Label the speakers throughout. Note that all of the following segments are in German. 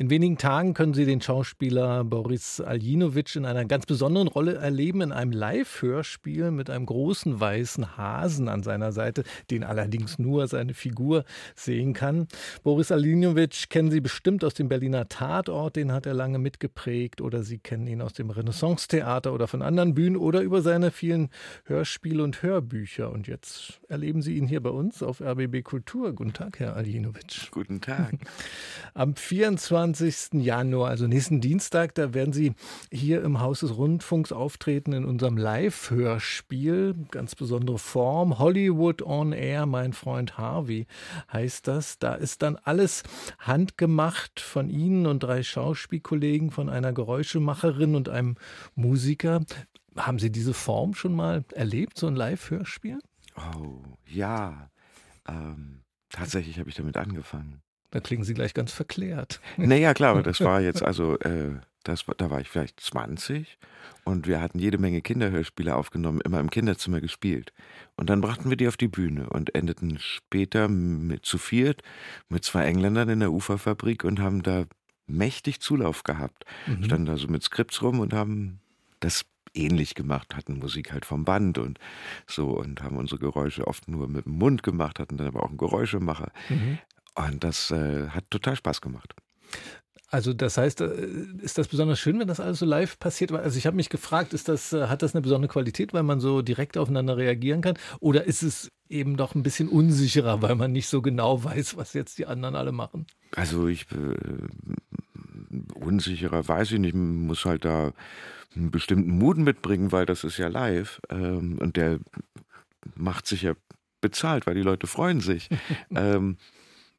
Speaker 1: In wenigen Tagen können Sie den Schauspieler Boris Aljinovic in einer ganz besonderen Rolle erleben, in einem Live-Hörspiel mit einem großen weißen Hasen an seiner Seite, den allerdings nur seine Figur sehen kann. Boris Aljinovic kennen Sie bestimmt aus dem Berliner Tatort, den hat er lange mitgeprägt, oder Sie kennen ihn aus dem Renaissance-Theater oder von anderen Bühnen oder über seine vielen Hörspiele und Hörbücher. Und jetzt erleben Sie ihn hier bei uns auf RBB Kultur. Guten Tag, Herr Aljinovic.
Speaker 2: Guten Tag.
Speaker 1: Am 24. Januar, also nächsten Dienstag, da werden Sie hier im Haus des Rundfunks auftreten in unserem Live-Hörspiel. Ganz besondere Form. Hollywood on Air, mein Freund Harvey heißt das. Da ist dann alles handgemacht von Ihnen und drei Schauspielkollegen, von einer Geräuschemacherin und einem Musiker. Haben Sie diese Form schon mal erlebt, so ein Live-Hörspiel?
Speaker 2: Oh, ja. Ähm, tatsächlich habe ich damit angefangen.
Speaker 1: Da klingen Sie gleich ganz verklärt.
Speaker 2: Naja, klar, aber das war jetzt also, äh, das, da war ich vielleicht 20 und wir hatten jede Menge Kinderhörspiele aufgenommen, immer im Kinderzimmer gespielt. Und dann brachten wir die auf die Bühne und endeten später mit zu viert mit zwei Engländern in der Uferfabrik und haben da mächtig Zulauf gehabt. Mhm. Standen da so mit Skripts rum und haben das ähnlich gemacht, hatten Musik halt vom Band und so und haben unsere Geräusche oft nur mit dem Mund gemacht, hatten dann aber auch einen Geräuschemacher. Mhm. Und das äh, hat total Spaß gemacht.
Speaker 1: Also das heißt, äh, ist das besonders schön, wenn das alles so live passiert? Also ich habe mich gefragt, ist das, äh, hat das eine besondere Qualität, weil man so direkt aufeinander reagieren kann? Oder ist es eben doch ein bisschen unsicherer, weil man nicht so genau weiß, was jetzt die anderen alle machen?
Speaker 2: Also ich äh, unsicherer weiß ich nicht, man muss halt da einen bestimmten Mut mitbringen, weil das ist ja live ähm, und der macht sich ja bezahlt, weil die Leute freuen sich. ähm,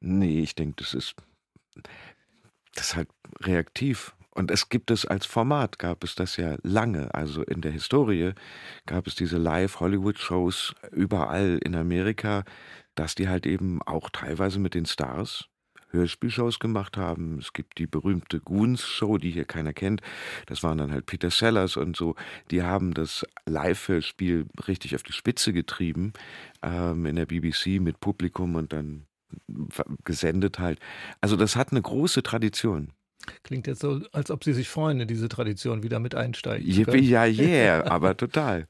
Speaker 2: nee, ich denke, das ist, das ist halt reaktiv. Und es gibt es als Format, gab es das ja lange. Also in der Historie gab es diese Live-Hollywood-Shows überall in Amerika, dass die halt eben auch teilweise mit den Stars Hörspielshows gemacht haben. Es gibt die berühmte Goons-Show, die hier keiner kennt. Das waren dann halt Peter Sellers und so. Die haben das Live-Hörspiel richtig auf die Spitze getrieben ähm, in der BBC mit Publikum und dann gesendet halt. Also das hat eine große Tradition.
Speaker 1: Klingt jetzt so, als ob Sie sich freuen, in diese Tradition wieder mit einsteigen.
Speaker 2: Ja, yeah, aber total.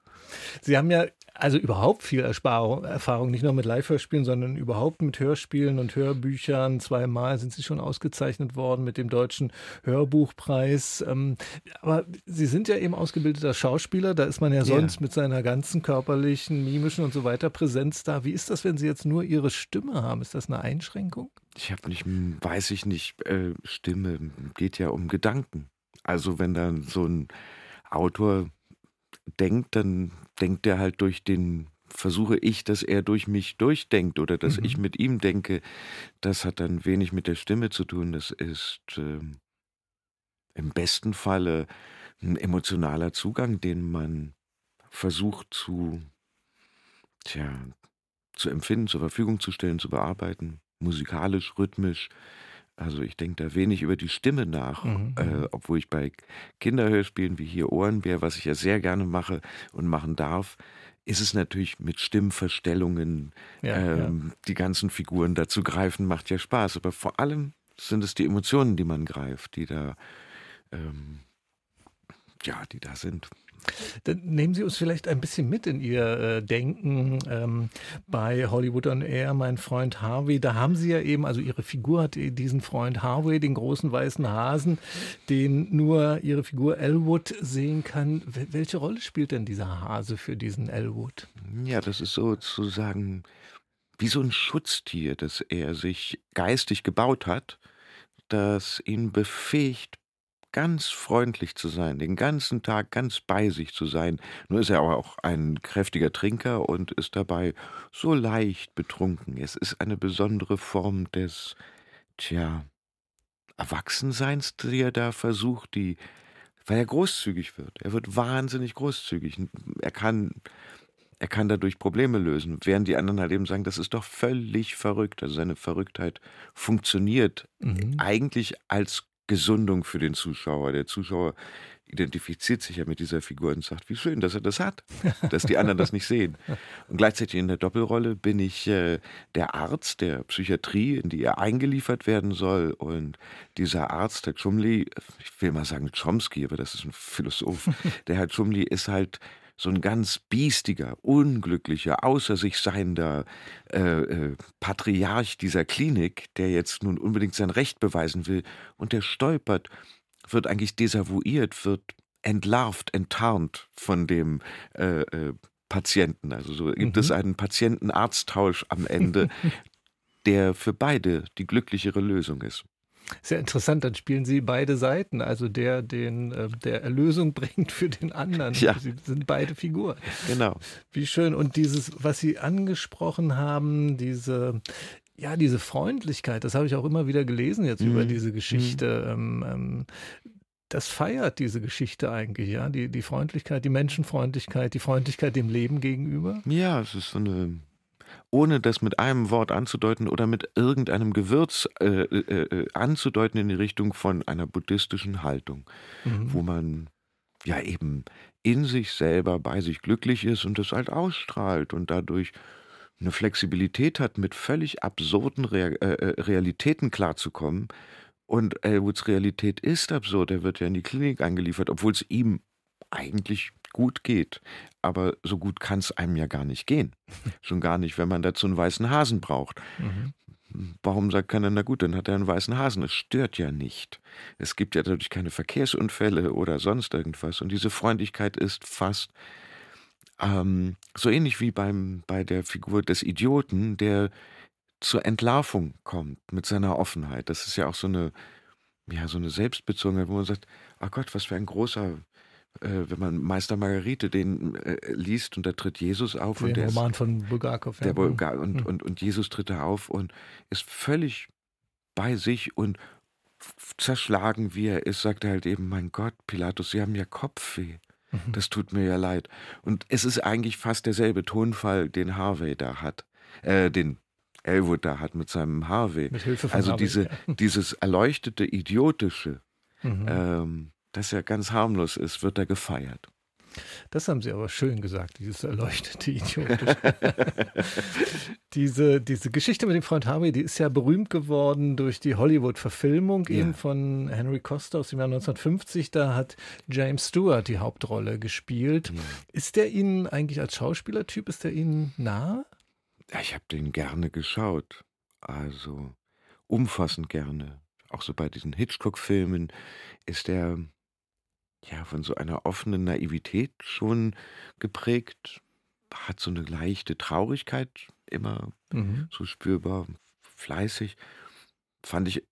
Speaker 1: Sie haben ja also überhaupt viel Erfahrung, nicht nur mit Live-Hörspielen, sondern überhaupt mit Hörspielen und Hörbüchern. Zweimal sind Sie schon ausgezeichnet worden mit dem Deutschen Hörbuchpreis. Ähm, aber Sie sind ja eben ausgebildeter Schauspieler, da ist man ja sonst yeah. mit seiner ganzen körperlichen, mimischen und so weiter Präsenz da. Wie ist das, wenn Sie jetzt nur Ihre Stimme haben? Ist das eine Einschränkung?
Speaker 2: Ich habe nicht, weiß ich nicht, äh, Stimme geht ja um Gedanken. Also wenn dann so ein Autor denkt, dann denkt er halt durch den, versuche ich, dass er durch mich durchdenkt oder dass mhm. ich mit ihm denke. Das hat dann wenig mit der Stimme zu tun. Das ist äh, im besten Falle ein emotionaler Zugang, den man versucht zu, tja, zu empfinden, zur Verfügung zu stellen, zu bearbeiten, musikalisch, rhythmisch. Also ich denke da wenig über die Stimme nach, mhm. äh, mhm. obwohl ich bei Kinderhörspielen wie hier Ohrenbär, was ich ja sehr gerne mache und machen darf, ist es natürlich mit Stimmverstellungen, ja, ähm, ja. die ganzen Figuren dazu greifen, macht ja Spaß. Aber vor allem sind es die Emotionen, die man greift, die da, ähm, ja, die da sind.
Speaker 1: Dann nehmen Sie uns vielleicht ein bisschen mit in Ihr äh, Denken ähm, bei Hollywood on Air, mein Freund Harvey. Da haben Sie ja eben, also Ihre Figur hat diesen Freund Harvey, den großen weißen Hasen, den nur Ihre Figur Elwood sehen kann. Welche Rolle spielt denn dieser Hase für diesen Elwood?
Speaker 2: Ja, das ist sozusagen wie so ein Schutztier, das er sich geistig gebaut hat, das ihn befähigt, ganz freundlich zu sein, den ganzen Tag ganz bei sich zu sein. Nur ist er aber auch ein kräftiger Trinker und ist dabei so leicht betrunken. Es ist eine besondere Form des, tja, Erwachsenseins, die er da versucht, die, weil er großzügig wird. Er wird wahnsinnig großzügig. Er kann, er kann dadurch Probleme lösen, während die anderen halt eben sagen, das ist doch völlig verrückt. Also seine Verrücktheit funktioniert mhm. eigentlich als Gesundung für den Zuschauer. Der Zuschauer identifiziert sich ja mit dieser Figur und sagt, wie schön, dass er das hat, dass die anderen das nicht sehen. Und gleichzeitig in der Doppelrolle bin ich äh, der Arzt der Psychiatrie, in die er eingeliefert werden soll. Und dieser Arzt, der Chumli, ich will mal sagen Chomsky, aber das ist ein Philosoph, der Herr Chumli ist halt so ein ganz biestiger, unglücklicher, außer sich seiender äh, äh, Patriarch dieser Klinik, der jetzt nun unbedingt sein Recht beweisen will und der stolpert wird eigentlich desavouiert, wird entlarvt, enttarnt von dem äh, äh, Patienten. Also so gibt mhm. es einen Patienten-Arzttausch am Ende, der für beide die glücklichere Lösung ist.
Speaker 1: Sehr interessant, dann spielen Sie beide Seiten, also der, den äh, der Erlösung bringt für den anderen. Ja. Sie sind beide Figuren.
Speaker 2: Genau.
Speaker 1: Wie schön. Und dieses, was Sie angesprochen haben, diese ja, diese Freundlichkeit, das habe ich auch immer wieder gelesen jetzt mhm. über diese Geschichte. Mhm. Ähm, ähm, das feiert diese Geschichte eigentlich, ja, die, die Freundlichkeit, die Menschenfreundlichkeit, die Freundlichkeit dem Leben gegenüber.
Speaker 2: Ja, es ist so eine, ohne das mit einem Wort anzudeuten oder mit irgendeinem Gewürz äh, äh, äh anzudeuten in die Richtung von einer buddhistischen Haltung, mhm. wo man ja eben in sich selber bei sich glücklich ist und das halt ausstrahlt und dadurch eine Flexibilität hat, mit völlig absurden Re äh, äh, Realitäten klarzukommen. Und Elwoods Realität ist absurd. Er wird ja in die Klinik eingeliefert, obwohl es ihm eigentlich gut geht. Aber so gut kann es einem ja gar nicht gehen. Schon gar nicht, wenn man dazu einen weißen Hasen braucht. Mhm. Warum sagt keiner, na gut, dann hat er einen weißen Hasen. Es stört ja nicht. Es gibt ja dadurch keine Verkehrsunfälle oder sonst irgendwas. Und diese Freundlichkeit ist fast ähm, so ähnlich wie beim, bei der Figur des Idioten, der zur Entlarvung kommt mit seiner Offenheit. Das ist ja auch so eine, ja, so eine Selbstbezogenheit, wo man sagt, ach Gott, was für ein großer, wenn man Meister Margarite den äh, liest und da tritt Jesus auf.
Speaker 1: Den
Speaker 2: und der
Speaker 1: Roman ist, von Bulgakov.
Speaker 2: Der Bulgar und, mhm. und, und Jesus tritt da auf und ist völlig bei sich und zerschlagen, wie er ist, sagt er halt eben, mein Gott, Pilatus, Sie haben ja Kopfweh. Mhm. Das tut mir ja leid. Und es ist eigentlich fast derselbe Tonfall, den Harvey da hat. Äh, den Elwood da hat mit seinem Harvey.
Speaker 1: Mit Hilfe von
Speaker 2: also
Speaker 1: Harvey,
Speaker 2: diese,
Speaker 1: ja.
Speaker 2: dieses erleuchtete, idiotische, mhm. ähm, das ja ganz harmlos ist, wird da gefeiert.
Speaker 1: Das haben Sie aber schön gesagt, dieses erleuchtete Idiotisch. diese, diese Geschichte mit dem Freund Harvey, die ist ja berühmt geworden durch die Hollywood-Verfilmung ja. eben von Henry Costa aus dem Jahr 1950. Da hat James Stewart die Hauptrolle gespielt. Ja. Ist der Ihnen eigentlich als Schauspielertyp, ist der Ihnen nahe?
Speaker 2: Ja, ich habe den gerne geschaut. Also umfassend gerne. Auch so bei diesen Hitchcock-Filmen ist er ja, von so einer offenen Naivität schon geprägt, hat so eine leichte Traurigkeit immer mhm. so spürbar, fleißig. Fand ich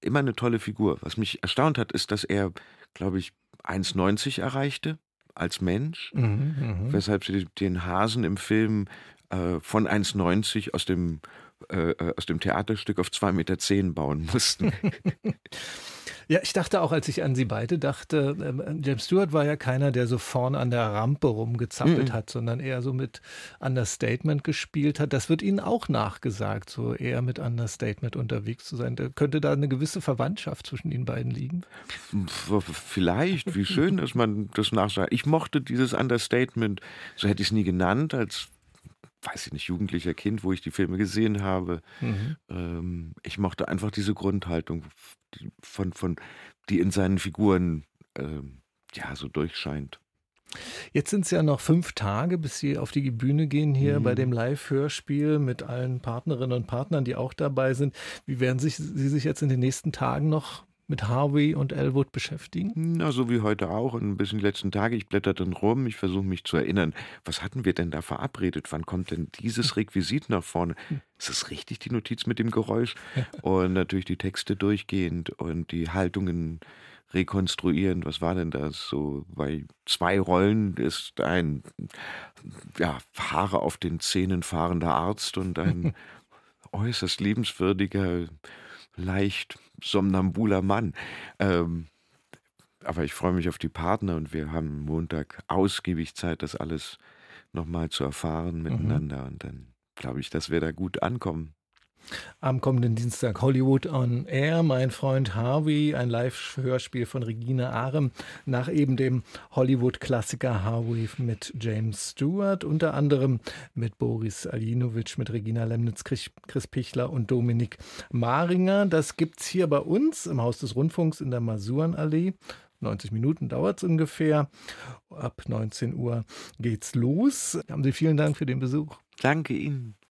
Speaker 2: immer eine tolle Figur. Was mich erstaunt hat, ist, dass er, glaube ich, 1,90 erreichte als Mensch, mhm, mhm. weshalb sie den Hasen im Film äh, von 1,90 aus dem äh, äh, aus dem Theaterstück auf 2,10 Meter bauen mussten.
Speaker 1: Ja, ich dachte auch, als ich an Sie beide dachte, ähm, James Stewart war ja keiner, der so vorne an der Rampe rumgezappelt mhm. hat, sondern eher so mit Understatement gespielt hat. Das wird Ihnen auch nachgesagt, so eher mit Understatement unterwegs zu sein. Da könnte da eine gewisse Verwandtschaft zwischen Ihnen beiden liegen?
Speaker 2: Vielleicht, wie schön, dass man das nachsagt. Ich mochte dieses Understatement, so hätte ich es nie genannt, als weiß ich nicht, jugendlicher Kind, wo ich die Filme gesehen habe. Mhm. Ähm, ich mochte einfach diese Grundhaltung die, von, von, die in seinen Figuren ähm, ja so durchscheint.
Speaker 1: Jetzt sind es ja noch fünf Tage, bis Sie auf die Bühne gehen hier mhm. bei dem Live-Hörspiel mit allen Partnerinnen und Partnern, die auch dabei sind. Wie werden sich, Sie sich jetzt in den nächsten Tagen noch mit Harvey und Elwood beschäftigen?
Speaker 2: Na, so wie heute auch. Und ein bisschen die letzten Tage. Ich blätter dann rum. Ich versuche mich zu erinnern. Was hatten wir denn da verabredet? Wann kommt denn dieses Requisit nach vorne? Ist es richtig, die Notiz mit dem Geräusch? Und natürlich die Texte durchgehend und die Haltungen rekonstruieren. Was war denn das? So bei zwei Rollen ist ein ja, Haare auf den Zähnen fahrender Arzt und ein äußerst liebenswürdiger leicht somnambuler Mann. Ähm, aber ich freue mich auf die Partner und wir haben Montag ausgiebig Zeit, das alles nochmal zu erfahren mhm. miteinander. Mhm. Und dann glaube ich, dass wir da gut ankommen.
Speaker 1: Am kommenden Dienstag Hollywood on Air, mein Freund Harvey, ein Live-Hörspiel von Regina Arem nach eben dem Hollywood-Klassiker Harvey mit James Stewart, unter anderem mit Boris Aljinovic, mit Regina Lemnitz, Chris Pichler und Dominik Maringer. Das gibt's hier bei uns im Haus des Rundfunks in der Masurenallee. 90 Minuten dauert es ungefähr. Ab 19 Uhr geht's los. Haben Sie vielen Dank für den Besuch.
Speaker 2: Danke Ihnen.